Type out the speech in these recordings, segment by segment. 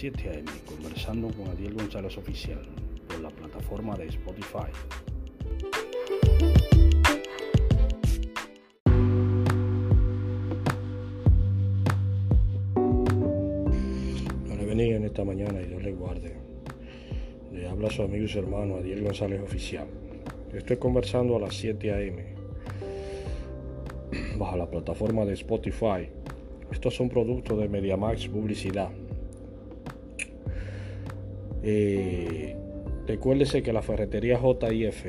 7 a.m. conversando con Adiel González Oficial por la plataforma de Spotify. No le en esta mañana y Dios le guarde. Le habla a su amigo y su hermano Adiel González Oficial. Estoy conversando a las 7 a.m. bajo la plataforma de Spotify. Estos son productos de MediaMax Publicidad. Eh, recuérdese que la ferretería JIF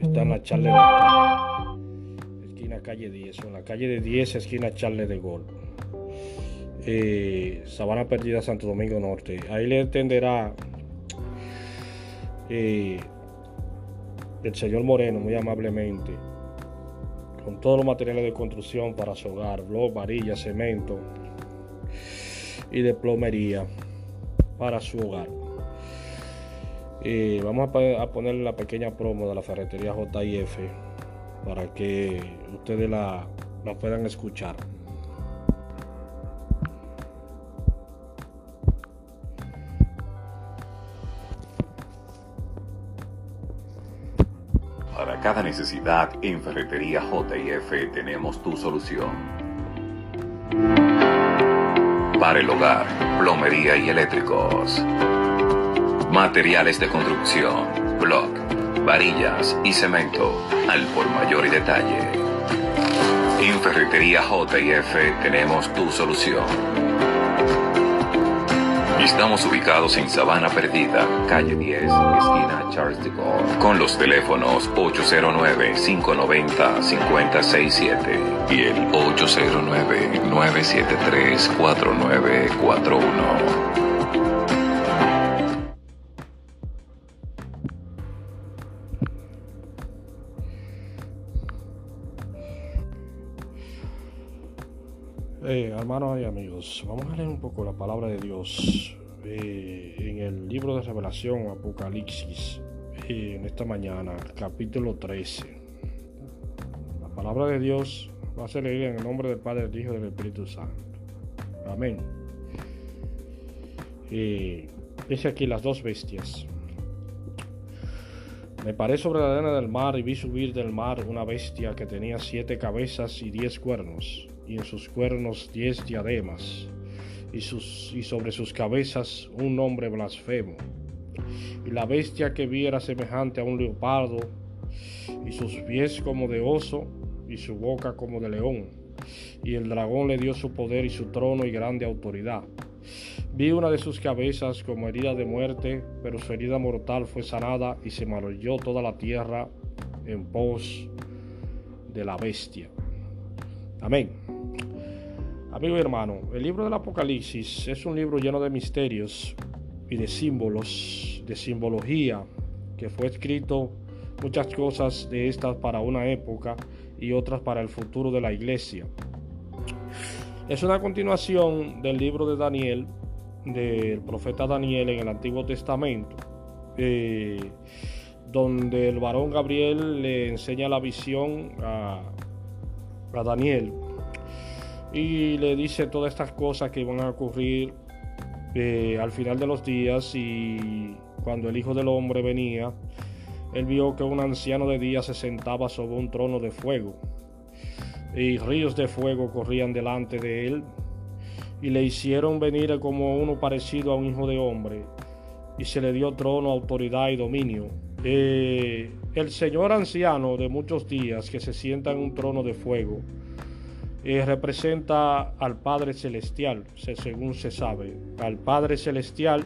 está en la Charle de esquina calle 10, o en la calle de 10, esquina Charle de Gol. Eh, Sabana Perdida, Santo Domingo Norte. Ahí le entenderá eh, el señor Moreno muy amablemente con todos los materiales de construcción para su hogar, blog, varilla, cemento y de plomería para su hogar. Eh, vamos a, poner la pequeña promo de la ferretería JIF para que ustedes la, la puedan escuchar. Para cada necesidad en Ferretería JF tenemos tu solución. Para el hogar, plomería y eléctricos. Materiales de construcción, block, varillas y cemento al por mayor y detalle. En Ferretería JF tenemos tu solución. Estamos ubicados en Sabana Perdida, calle 10, esquina Charles de Gaulle, con los teléfonos 809-590-5067 y el 809-973-4941. Hermanos y amigos, vamos a leer un poco la palabra de Dios eh, en el libro de Revelación, Apocalipsis, eh, en esta mañana, capítulo 13. La palabra de Dios va a ser leída en el nombre del Padre, del Hijo y del Espíritu Santo. Amén. dice aquí las dos bestias. Me paré sobre la arena del mar y vi subir del mar una bestia que tenía siete cabezas y diez cuernos y en sus cuernos diez diademas, y, sus, y sobre sus cabezas un nombre blasfemo. Y la bestia que vi era semejante a un leopardo, y sus pies como de oso, y su boca como de león. Y el dragón le dio su poder y su trono y grande autoridad. Vi una de sus cabezas como herida de muerte, pero su herida mortal fue sanada y se maravilló toda la tierra en pos de la bestia. Amén. Amigo y hermano, el libro del Apocalipsis es un libro lleno de misterios y de símbolos, de simbología, que fue escrito muchas cosas de estas para una época y otras para el futuro de la iglesia. Es una continuación del libro de Daniel, del profeta Daniel en el Antiguo Testamento, eh, donde el varón Gabriel le enseña la visión a, a Daniel y le dice todas estas cosas que van a ocurrir eh, al final de los días y cuando el Hijo del Hombre venía, él vio que un anciano de día se sentaba sobre un trono de fuego y ríos de fuego corrían delante de él y le hicieron venir como uno parecido a un hijo de hombre y se le dio trono, autoridad y dominio. Eh, el Señor anciano de muchos días que se sienta en un trono de fuego, eh, representa al Padre Celestial, según se sabe, al Padre Celestial,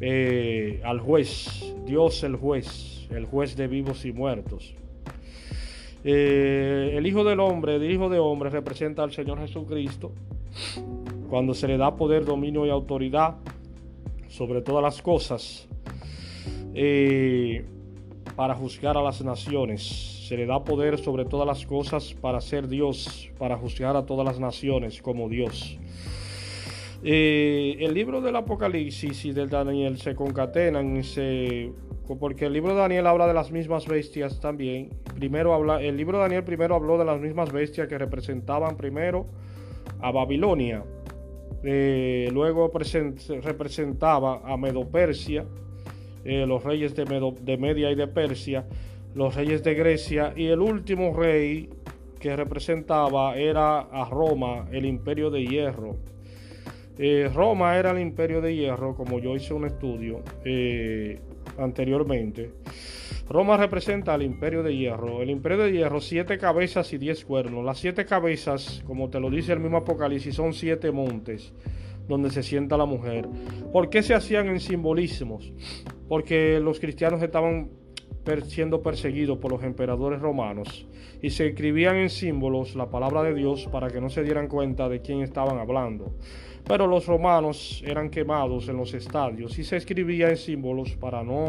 eh, al juez, Dios el juez, el juez de vivos y muertos. Eh, el Hijo del Hombre, el Hijo de Hombre, representa al Señor Jesucristo cuando se le da poder, dominio y autoridad sobre todas las cosas para juzgar a las naciones se le da poder sobre todas las cosas para ser Dios, para juzgar a todas las naciones como Dios. Eh, el libro del Apocalipsis y del Daniel se concatenan porque el libro de Daniel habla de las mismas bestias también. Primero habla, el libro de Daniel primero habló de las mismas bestias que representaban primero a Babilonia eh, luego representaba a Medo-Persia, eh, los reyes de, de Media y de Persia, los reyes de Grecia y el último rey que representaba era a Roma, el imperio de hierro. Eh, Roma era el imperio de hierro, como yo hice un estudio anteriormente. Roma representa al imperio de hierro. El imperio de hierro, siete cabezas y diez cuernos. Las siete cabezas, como te lo dice el mismo Apocalipsis, son siete montes donde se sienta la mujer. ¿Por qué se hacían en simbolismos? Porque los cristianos estaban siendo perseguidos por los emperadores romanos y se escribían en símbolos la palabra de Dios para que no se dieran cuenta de quién estaban hablando. Pero los romanos eran quemados en los estadios y se escribía en símbolos para no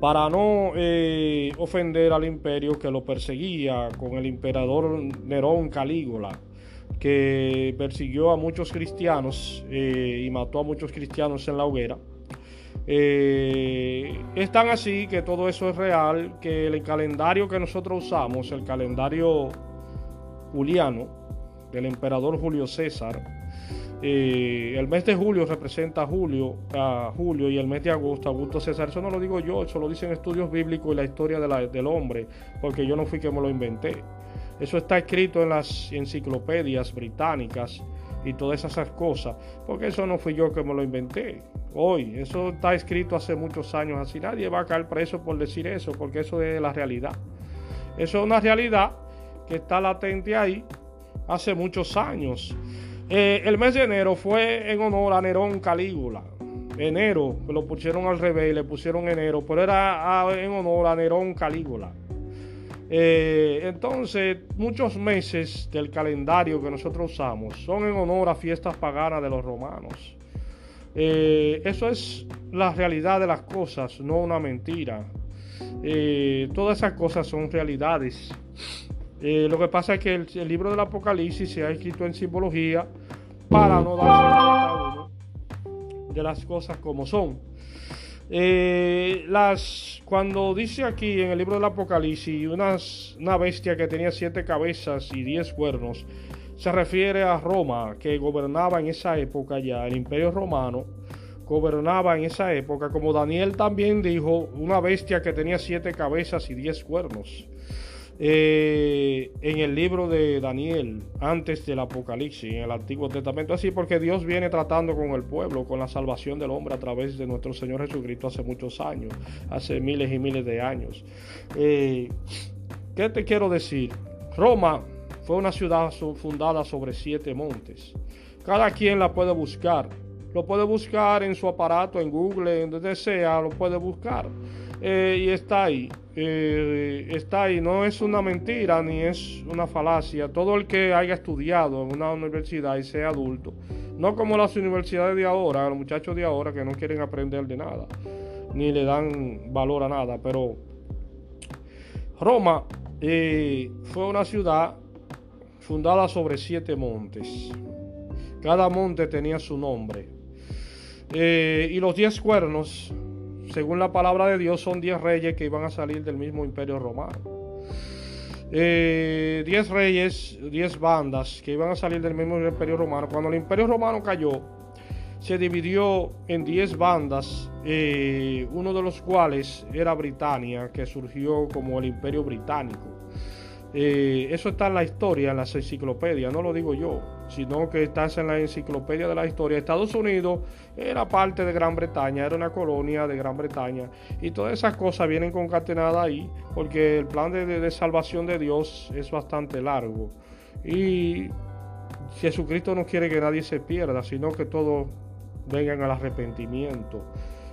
para no eh, ofender al imperio que lo perseguía con el emperador Nerón Calígula, que persiguió a muchos cristianos eh, y mató a muchos cristianos en la hoguera. Eh, es tan así que todo eso es real, que el calendario que nosotros usamos, el calendario juliano del emperador Julio César, eh, el mes de julio representa a julio, a julio y el mes de agosto, Augusto César. Eso no lo digo yo, eso lo dicen estudios bíblicos y la historia del hombre, porque yo no fui que me lo inventé. Eso está escrito en las enciclopedias británicas y todas esas cosas, porque eso no fui yo que me lo inventé. Hoy, eso está escrito hace muchos años así. Nadie va a caer preso por decir eso, porque eso es la realidad. Eso es una realidad que está latente ahí hace muchos años. Eh, el mes de enero fue en honor a Nerón Calígula. Enero, lo pusieron al revés, le pusieron enero, pero era en honor a Nerón Calígula. Eh, entonces, muchos meses del calendario que nosotros usamos son en honor a fiestas paganas de los romanos. Eh, eso es la realidad de las cosas, no una mentira. todas esas cosas son realidades. Eh, lo que pasa es que el, libro del Apocalipsis se ha escrito en simbología para no darse cuenta de las cosas como son. Eh, las, cuando dice aquí en el libro del Apocalipsis una bestia que tenía siete cabezas y diez cuernos, se refiere a Roma, que gobernaba en esa época ya, el imperio romano gobernaba en esa época, como Daniel también dijo, una bestia que tenía siete cabezas y diez cuernos. Eh, en el libro de Daniel, antes del Apocalipsis, en el Antiguo Testamento, así porque Dios viene tratando con el pueblo, con la salvación del hombre a través de nuestro Señor Jesucristo hace muchos años, hace miles y miles de años. Eh, ¿Qué te quiero decir? Roma fue una ciudad fundada sobre siete montes. Cada quien la puede buscar. Lo puede buscar en su aparato, en Google, en donde sea, lo puede buscar. Eh, y está ahí. Eh, está ahí. No es una mentira ni es una falacia. Todo el que haya estudiado en una universidad y sea adulto, no como las universidades de ahora, los muchachos de ahora que no quieren aprender de nada, ni le dan valor a nada, pero Roma eh, fue una ciudad fundada sobre siete montes. Cada monte tenía su nombre. y los diez cuernos según la palabra de Dios, son diez reyes que iban a salir del mismo imperio romano. Eh, diez reyes, diez bandas que iban a salir del mismo imperio romano. Cuando el imperio romano cayó, se dividió en diez bandas, eh, uno de los cuales era Britania, que surgió como el imperio británico. Eh, eso está en la historia, en las enciclopedias, no lo digo yo, sino que está en la enciclopedia de la historia. Estados Unidos era parte de Gran Bretaña, era una colonia de Gran Bretaña, y todas esas cosas vienen concatenadas ahí, porque el plan de, salvación de Dios es bastante largo. Y Jesucristo no quiere que nadie se pierda, sino que todos vengan al arrepentimiento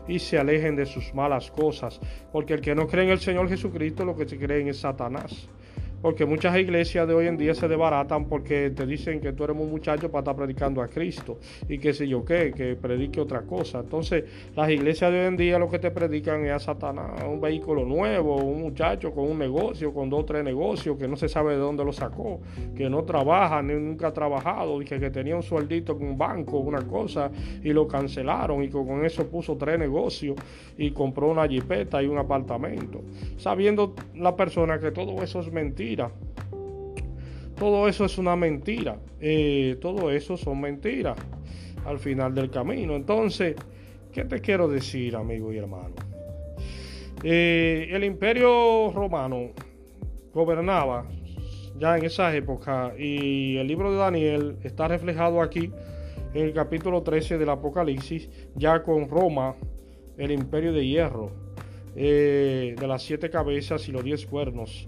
y se alejen de sus malas cosas, porque el que no cree en el Señor Jesucristo lo que se cree en es Satanás. Porque muchas iglesias de hoy en día se desbaratan porque te dicen que tú eres un muchacho para estar predicando a Cristo y que sé yo qué, que predique otra cosa. Entonces, las iglesias de hoy en día lo que te predican es a Satanás, un vehículo nuevo, un muchacho con un negocio, con dos o tres negocios que no se sabe de dónde lo sacó, que no trabaja, ni nunca ha trabajado, que, que tenía un sueldito en un banco, una cosa, y lo cancelaron y con eso puso tres negocios y compró una jipeta y un apartamento. Sabiendo la persona que todo eso es mentira todo eso es una mentira. Eh, todo eso son mentiras al final del camino. Entonces, ¿qué te quiero decir, amigo y hermano? Eh, el imperio romano gobernaba ya en esa época y el libro de Daniel está reflejado aquí en el capítulo 13 del Apocalipsis, ya con Roma, el imperio de hierro, eh, de las siete cabezas y los diez cuernos.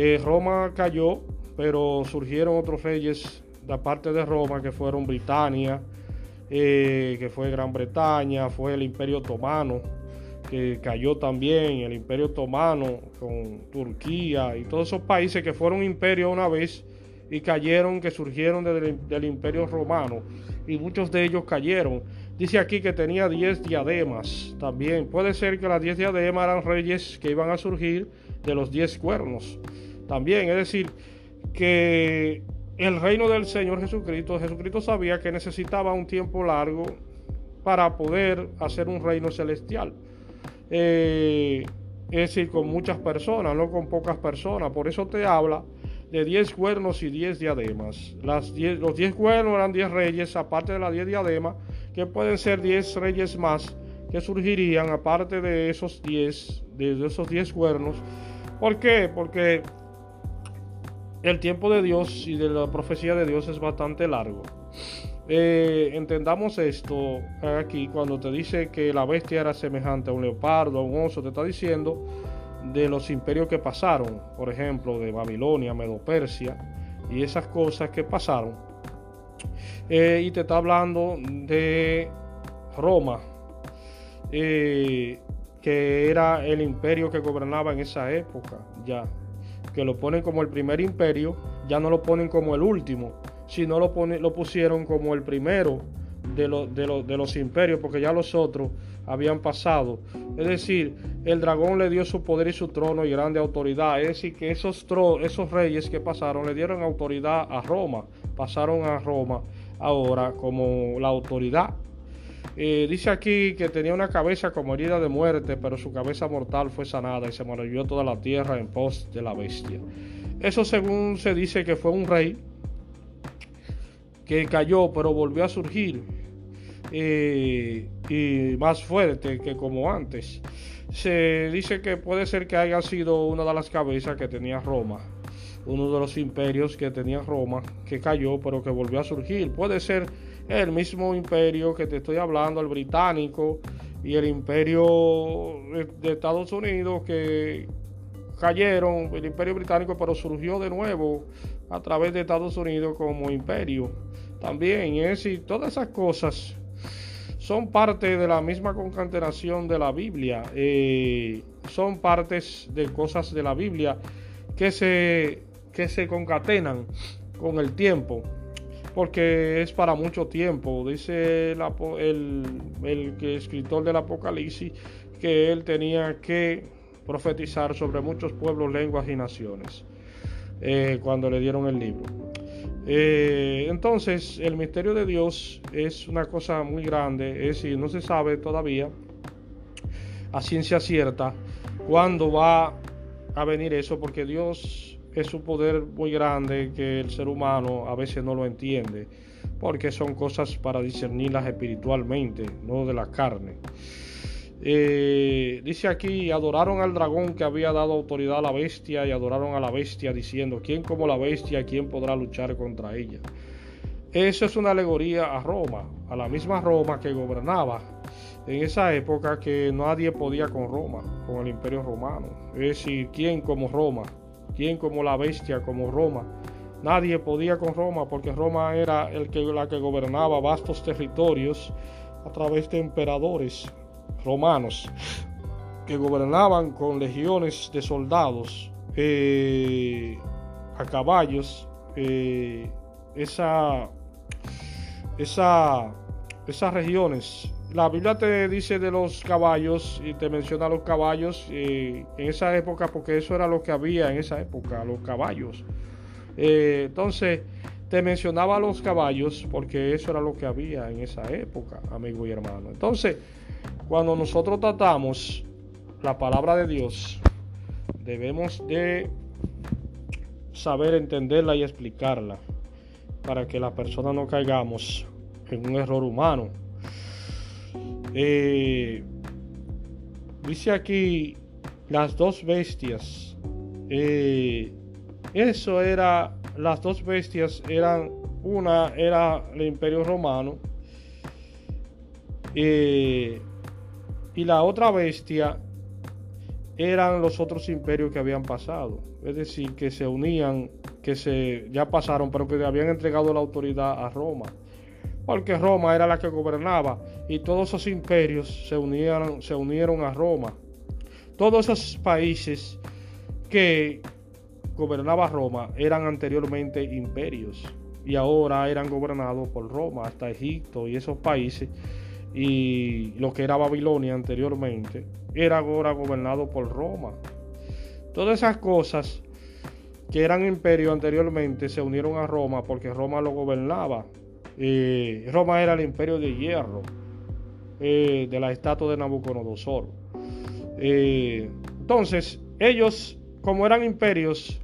Eh, Roma cayó, pero surgieron otros reyes de parte de Roma, que fueron Britania, eh, que fue Gran Bretaña, fue el imperio otomano, que cayó también, el imperio otomano con Turquía y todos esos países que fueron imperio una vez y cayeron, que surgieron del, imperio romano y muchos de ellos cayeron. Dice aquí que tenía 10 diademas también. Puede ser que las 10 diademas eran reyes que iban a surgir de los 10 cuernos. También, es decir, que el reino del Señor Jesucristo, Jesucristo sabía que necesitaba un tiempo largo para poder hacer un reino celestial. Eh, es decir, con muchas personas, no con pocas personas. Por eso te habla de 10 cuernos y 10 diademas. Las los 10 cuernos eran 10 reyes, aparte de las 10 diademas, que pueden ser 10 reyes más que surgirían, aparte de esos 10, de esos 10 cuernos. ¿Por qué? Porque el tiempo de Dios y de la profecía de Dios es bastante largo. Eh, entendamos esto aquí cuando te dice que la bestia era semejante a un leopardo, a un oso, te está diciendo de los imperios que pasaron, por ejemplo, de Babilonia, Medo-Persia y esas cosas que pasaron. Eh, y te está hablando de Roma, eh, que era el imperio que gobernaba en esa época, ya. Que lo ponen como el primer imperio, ya no lo ponen como el último, sino lo, lo pusieron como el primero de, de, de los imperios, porque ya los otros habían pasado. Es decir, el dragón le dio su poder y su trono y grande autoridad. Es decir, que esos, esos reyes que pasaron le dieron autoridad a Roma. Pasaron a Roma ahora como la autoridad. Eh, dice aquí que tenía una cabeza como herida de muerte, pero su cabeza mortal fue sanada y se maravilló toda la tierra en pos de la bestia. Eso según se dice que fue un rey que cayó, pero volvió a surgir y, más fuerte que como antes. Se dice que puede ser que haya sido una de las cabezas que tenía Roma, uno de los imperios que tenía Roma, que cayó pero que volvió a surgir. Puede ser el mismo imperio que te estoy hablando, el británico y el imperio de Estados Unidos que cayeron, el imperio británico, pero surgió de nuevo a través de Estados Unidos como imperio. También, es decir, todas esas cosas son parte de la misma concatenación de la Biblia, eh, son partes de cosas de la Biblia que se, que se concatenan con el tiempo, porque es para mucho tiempo. Dice el, escritor del Apocalipsis que él tenía que profetizar sobre muchos pueblos, lenguas y naciones eh, cuando le dieron el libro. Eh, entonces, el misterio de Dios es una cosa muy grande, es decir, no se sabe todavía a ciencia cierta cuándo va a venir eso, porque Dios es un poder muy grande que el ser humano a veces no lo entiende, porque son cosas para discernirlas espiritualmente, no de la carne. Eh, dice aquí, adoraron al dragón que había dado autoridad a la bestia y adoraron a la bestia diciendo, ¿quién como la bestia, quién podrá luchar contra ella? Eso es una alegoría a Roma, a la misma Roma que gobernaba en esa época que nadie podía con Roma, con el imperio romano. Es decir, ¿quién como Roma? ¿Quién como la bestia, como Roma? Nadie podía con Roma porque Roma era el que, la que gobernaba vastos territorios a través de emperadores romanos que gobernaban con legiones de soldados eh, a caballos, eh, esa, esas regiones. La Biblia te dice de los caballos y te menciona los caballos eh, en esa época porque eso era lo que había en esa época, los caballos. entonces, te mencionaba los caballos porque eso era lo que había en esa época, amigo y hermano. Entonces, cuando nosotros tratamos la palabra de Dios, debemos de saber entenderla y explicarla para que las personas no caigamos en un error humano. Eh, dice aquí las dos bestias. Eh, eso era, las dos bestias eran, una era el imperio romano eh, y la otra bestia eran los otros imperios que habían pasado. Es decir, que se unían, que se ya pasaron, pero que habían entregado la autoridad a Roma. Porque Roma era la que gobernaba y todos esos imperios se unieron, se unieron a Roma. Todos esos países que gobernaba Roma eran anteriormente imperios y ahora eran gobernados por Roma, hasta Egipto y esos países y lo que era Babilonia anteriormente era ahora gobernado por Roma. Todas esas cosas que eran imperio anteriormente se unieron a Roma porque Roma lo gobernaba. Eh, Roma era el imperio de hierro eh, de la estatua de Nabucodonosor. Eh, entonces, ellos, como eran imperios,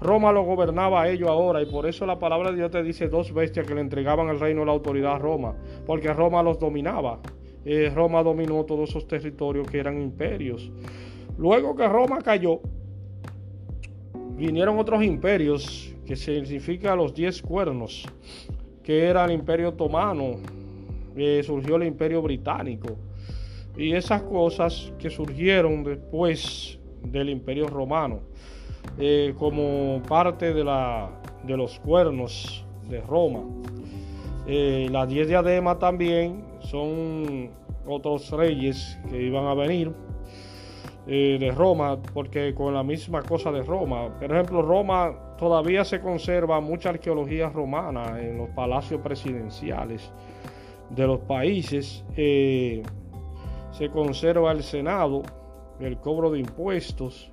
Roma lo gobernaba a ellos ahora y por eso la palabra de Dios te dice dos bestias que le entregaban el reino la autoridad a Roma, porque Roma los dominaba. Roma dominó todos esos territorios que eran imperios. Luego que Roma cayó, vinieron otros imperios que significa los diez cuernos, que era el imperio otomano, eh, surgió el imperio británico y esas cosas que surgieron después del imperio romano. Eh, como parte de, la, de los cuernos de Roma. Eh, las diez diademas también son otros reyes que iban a venir eh, de Roma, porque con la misma cosa de Roma. Por ejemplo, Roma todavía se conserva mucha arqueología romana en los palacios presidenciales de los países. se conserva el Senado, el cobro de impuestos,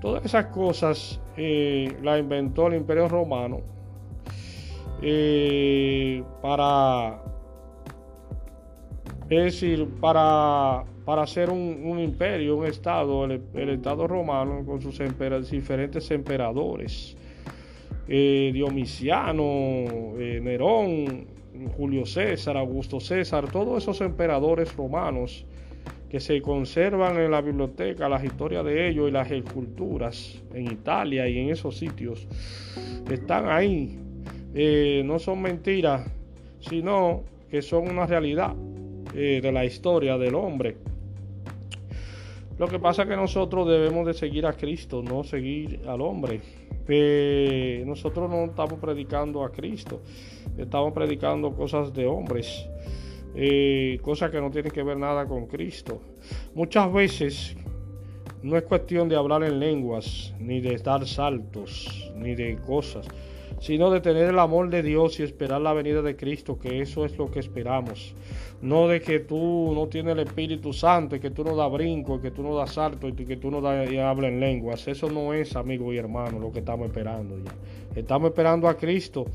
Todas esas cosas eh, las inventó el Imperio Romano eh, para, es decir, para, para hacer un, imperio, un estado, el, Estado romano con sus diferentes emperadores. Eh, Diomiciano, Nerón, Julio César, Augusto César, todos esos emperadores romanos que se conservan en la biblioteca, las historias de ellos y las esculturas en Italia y en esos sitios, están ahí. Eh, no son mentiras, sino que son una realidad eh, de la historia del hombre. Lo que pasa es que nosotros debemos de seguir a Cristo, no seguir al hombre. Eh, nosotros no estamos predicando a Cristo, estamos predicando cosas de hombres. Eh, cosas que no tienen que ver nada con Cristo. Muchas veces no es cuestión de hablar en lenguas, ni de dar saltos, ni de cosas, sino de tener el amor de Dios y esperar la venida de Cristo, que eso es lo que esperamos. No de que tú no tienes el Espíritu Santo y que tú no das brinco, y que tú no das salto y que tú no hablas en lenguas. Eso no es, amigo y hermano, lo que estamos esperando ya. Estamos esperando a Cristo,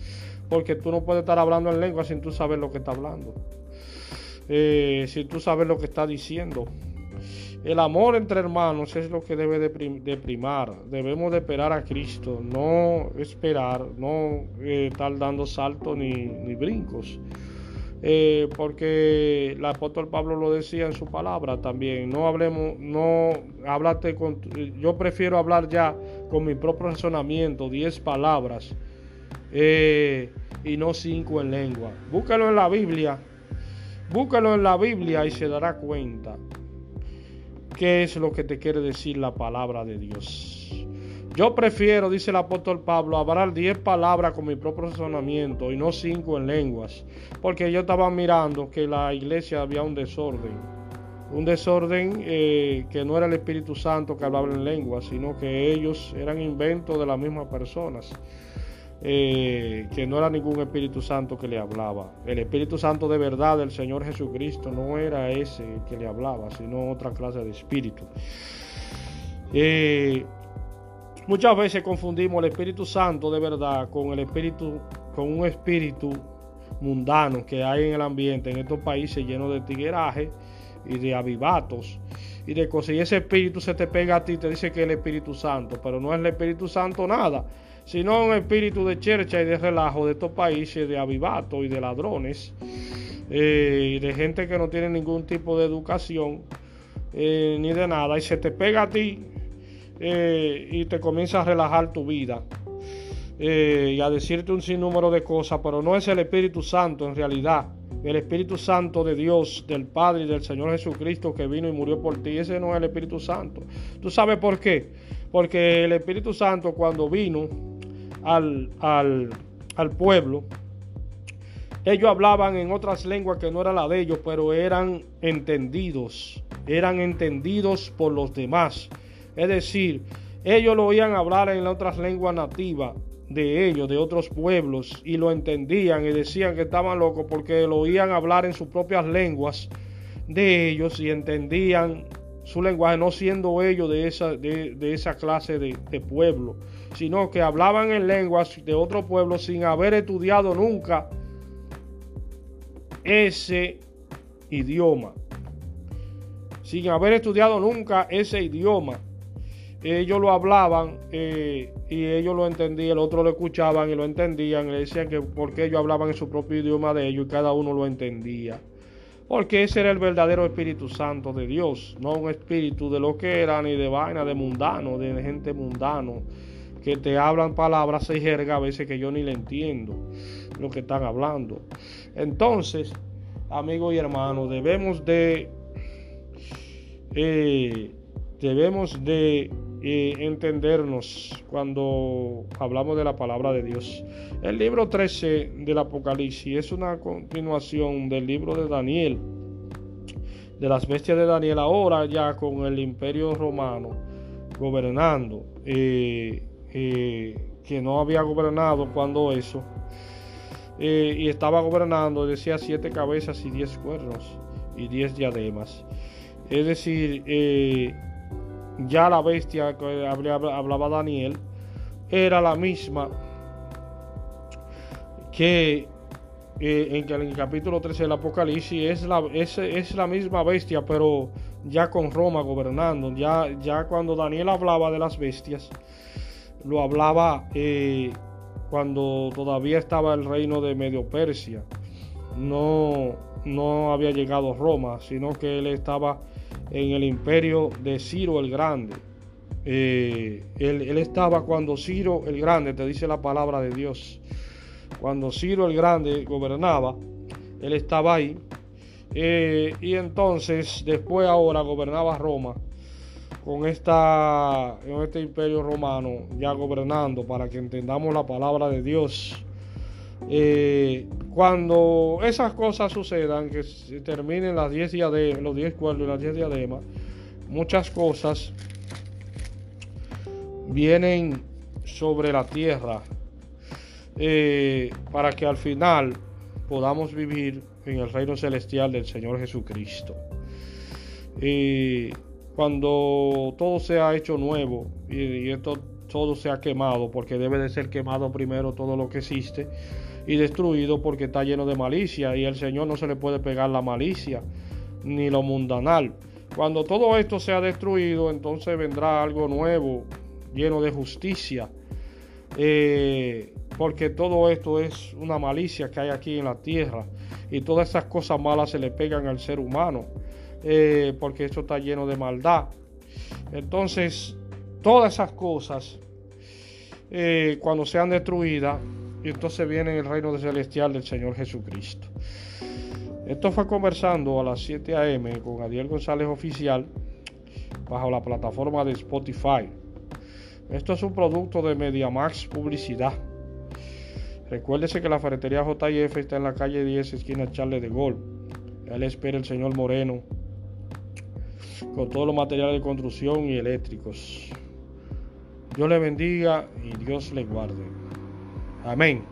porque tú no puedes estar hablando en lenguas sin tú saber lo que está hablando. Eh, si tú sabes lo que está diciendo. El amor entre hermanos es lo que debe de, primar. Debemos de esperar a Cristo, no esperar, no eh, estar dando saltos ni, brincos. Eh, porque el apóstol Pablo lo decía en su palabra también. No hablemos, no hablate con. Yo prefiero hablar ya con mi propio razonamiento, 10 palabras y no cinco en lengua. Búscalo en la Biblia Búscalo en la Biblia y se dará cuenta qué es lo que te quiere decir la palabra de Dios. Yo prefiero, dice el apóstol Pablo, hablar diez palabras con mi propio razonamiento y no cinco en lenguas, porque yo estaba mirando que la iglesia había un desorden, un desorden eh, que no era el Espíritu Santo que hablaba en lenguas, sino que ellos eran inventos de las mismas personas. Eh, que no era ningún Espíritu Santo que le hablaba. El Espíritu Santo de verdad del Señor Jesucristo no era ese que le hablaba, sino otra clase de espíritu. Eh, muchas veces confundimos el Espíritu Santo de verdad con el espíritu, con un espíritu mundano que hay en el ambiente en estos países llenos de tigueraje y de avivatos y de cosas. Y ese espíritu se te pega a ti, te dice que es el Espíritu Santo, pero no es el Espíritu Santo nada, sino un espíritu de chercha y de relajo de estos países, de avivato y de ladrones, eh, y de gente que no tiene ningún tipo de educación eh, ni de nada, y se te pega a ti eh, y te comienza a relajar tu vida. y a decirte un sinnúmero de cosas, pero no es el Espíritu Santo en realidad el Espíritu Santo de Dios, del Padre y del Señor Jesucristo que vino y murió por ti. Ese no es el Espíritu Santo. ¿Tú sabes por qué? Porque el Espíritu Santo cuando vino al, al, pueblo, ellos hablaban en otras lenguas que no era la de ellos, pero eran entendidos, eran entendidos por los demás. Es decir, ellos lo oían hablar en otras lenguas nativas de ellos, de otros pueblos, y lo entendían y decían que estaban locos porque lo oían hablar en sus propias lenguas de ellos y entendían su lenguaje, no siendo ellos de esa, de, esa clase de, de, pueblo, sino que hablaban en lenguas de otro pueblo sin haber estudiado nunca ese idioma, sin haber estudiado nunca ese idioma ellos lo hablaban eh, y ellos lo entendían, el otro lo escuchaban y lo entendían, le decían que porque ellos hablaban en su propio idioma de ellos y cada uno lo entendía. Porque ese era el verdadero Espíritu Santo de Dios, no un espíritu de lo que era ni de vaina, de mundano, de gente mundano, que te hablan palabras y jerga a veces que yo ni le entiendo lo que están hablando. Entonces, amigos y hermanos, debemos de... Eh, debemos de entendernos cuando hablamos de la palabra de Dios. El libro 13 del Apocalipsis es una continuación del libro de Daniel, de las bestias de Daniel, ahora ya con el imperio romano gobernando, eh, eh, que no había gobernado cuando eso, eh, y estaba gobernando, decía siete cabezas y diez cuernos y diez diademas. Es decir, ya la bestia que hablaba Daniel era la misma que eh, en, el capítulo 13 del Apocalipsis es la, es, la misma bestia, pero ya con Roma gobernando. Ya, ya cuando Daniel hablaba de las bestias, lo hablaba eh, cuando todavía estaba el reino de Medio Persia. No, no había llegado Roma, sino que él estaba en el imperio de Ciro el Grande. Eh, él, estaba cuando Ciro el Grande, te dice la palabra de Dios, cuando Ciro el Grande gobernaba, él estaba ahí. Eh, y entonces, después ahora gobernaba Roma con esta, en este imperio romano ya gobernando para que entendamos la palabra de Dios. Eh, cuando esas cosas sucedan, que se terminen las 10 diademas, los 10 cuernos y las 10 diademas, muchas cosas vienen sobre la tierra eh, para que al final podamos vivir en el reino celestial del Señor Jesucristo. Cuando todo sea hecho nuevo y, y esto todo sea quemado, porque debe de ser quemado primero todo lo que existe y destruido porque está lleno de malicia y al Señor no se le puede pegar la malicia ni lo mundanal. Cuando todo esto sea destruido, entonces vendrá algo nuevo, lleno de justicia, eh, porque todo esto es una malicia que hay aquí en la tierra y todas esas cosas malas se le pegan al ser humano, eh, porque esto está lleno de maldad. Entonces, todas esas cosas, eh, cuando sean destruidas, y entonces viene el reino celestial del Señor Jesucristo. Esto fue conversando a las 7 a.m. con Adiel González Oficial bajo la plataforma de Spotify. Esto es un producto de MediaMax Publicidad. Recuérdese que la ferretería JF está en la calle 10, esquina Charles de Gol. Él espera el señor Moreno con todos los materiales de construcción y eléctricos. Dios le bendiga y Dios le guarde. Amén.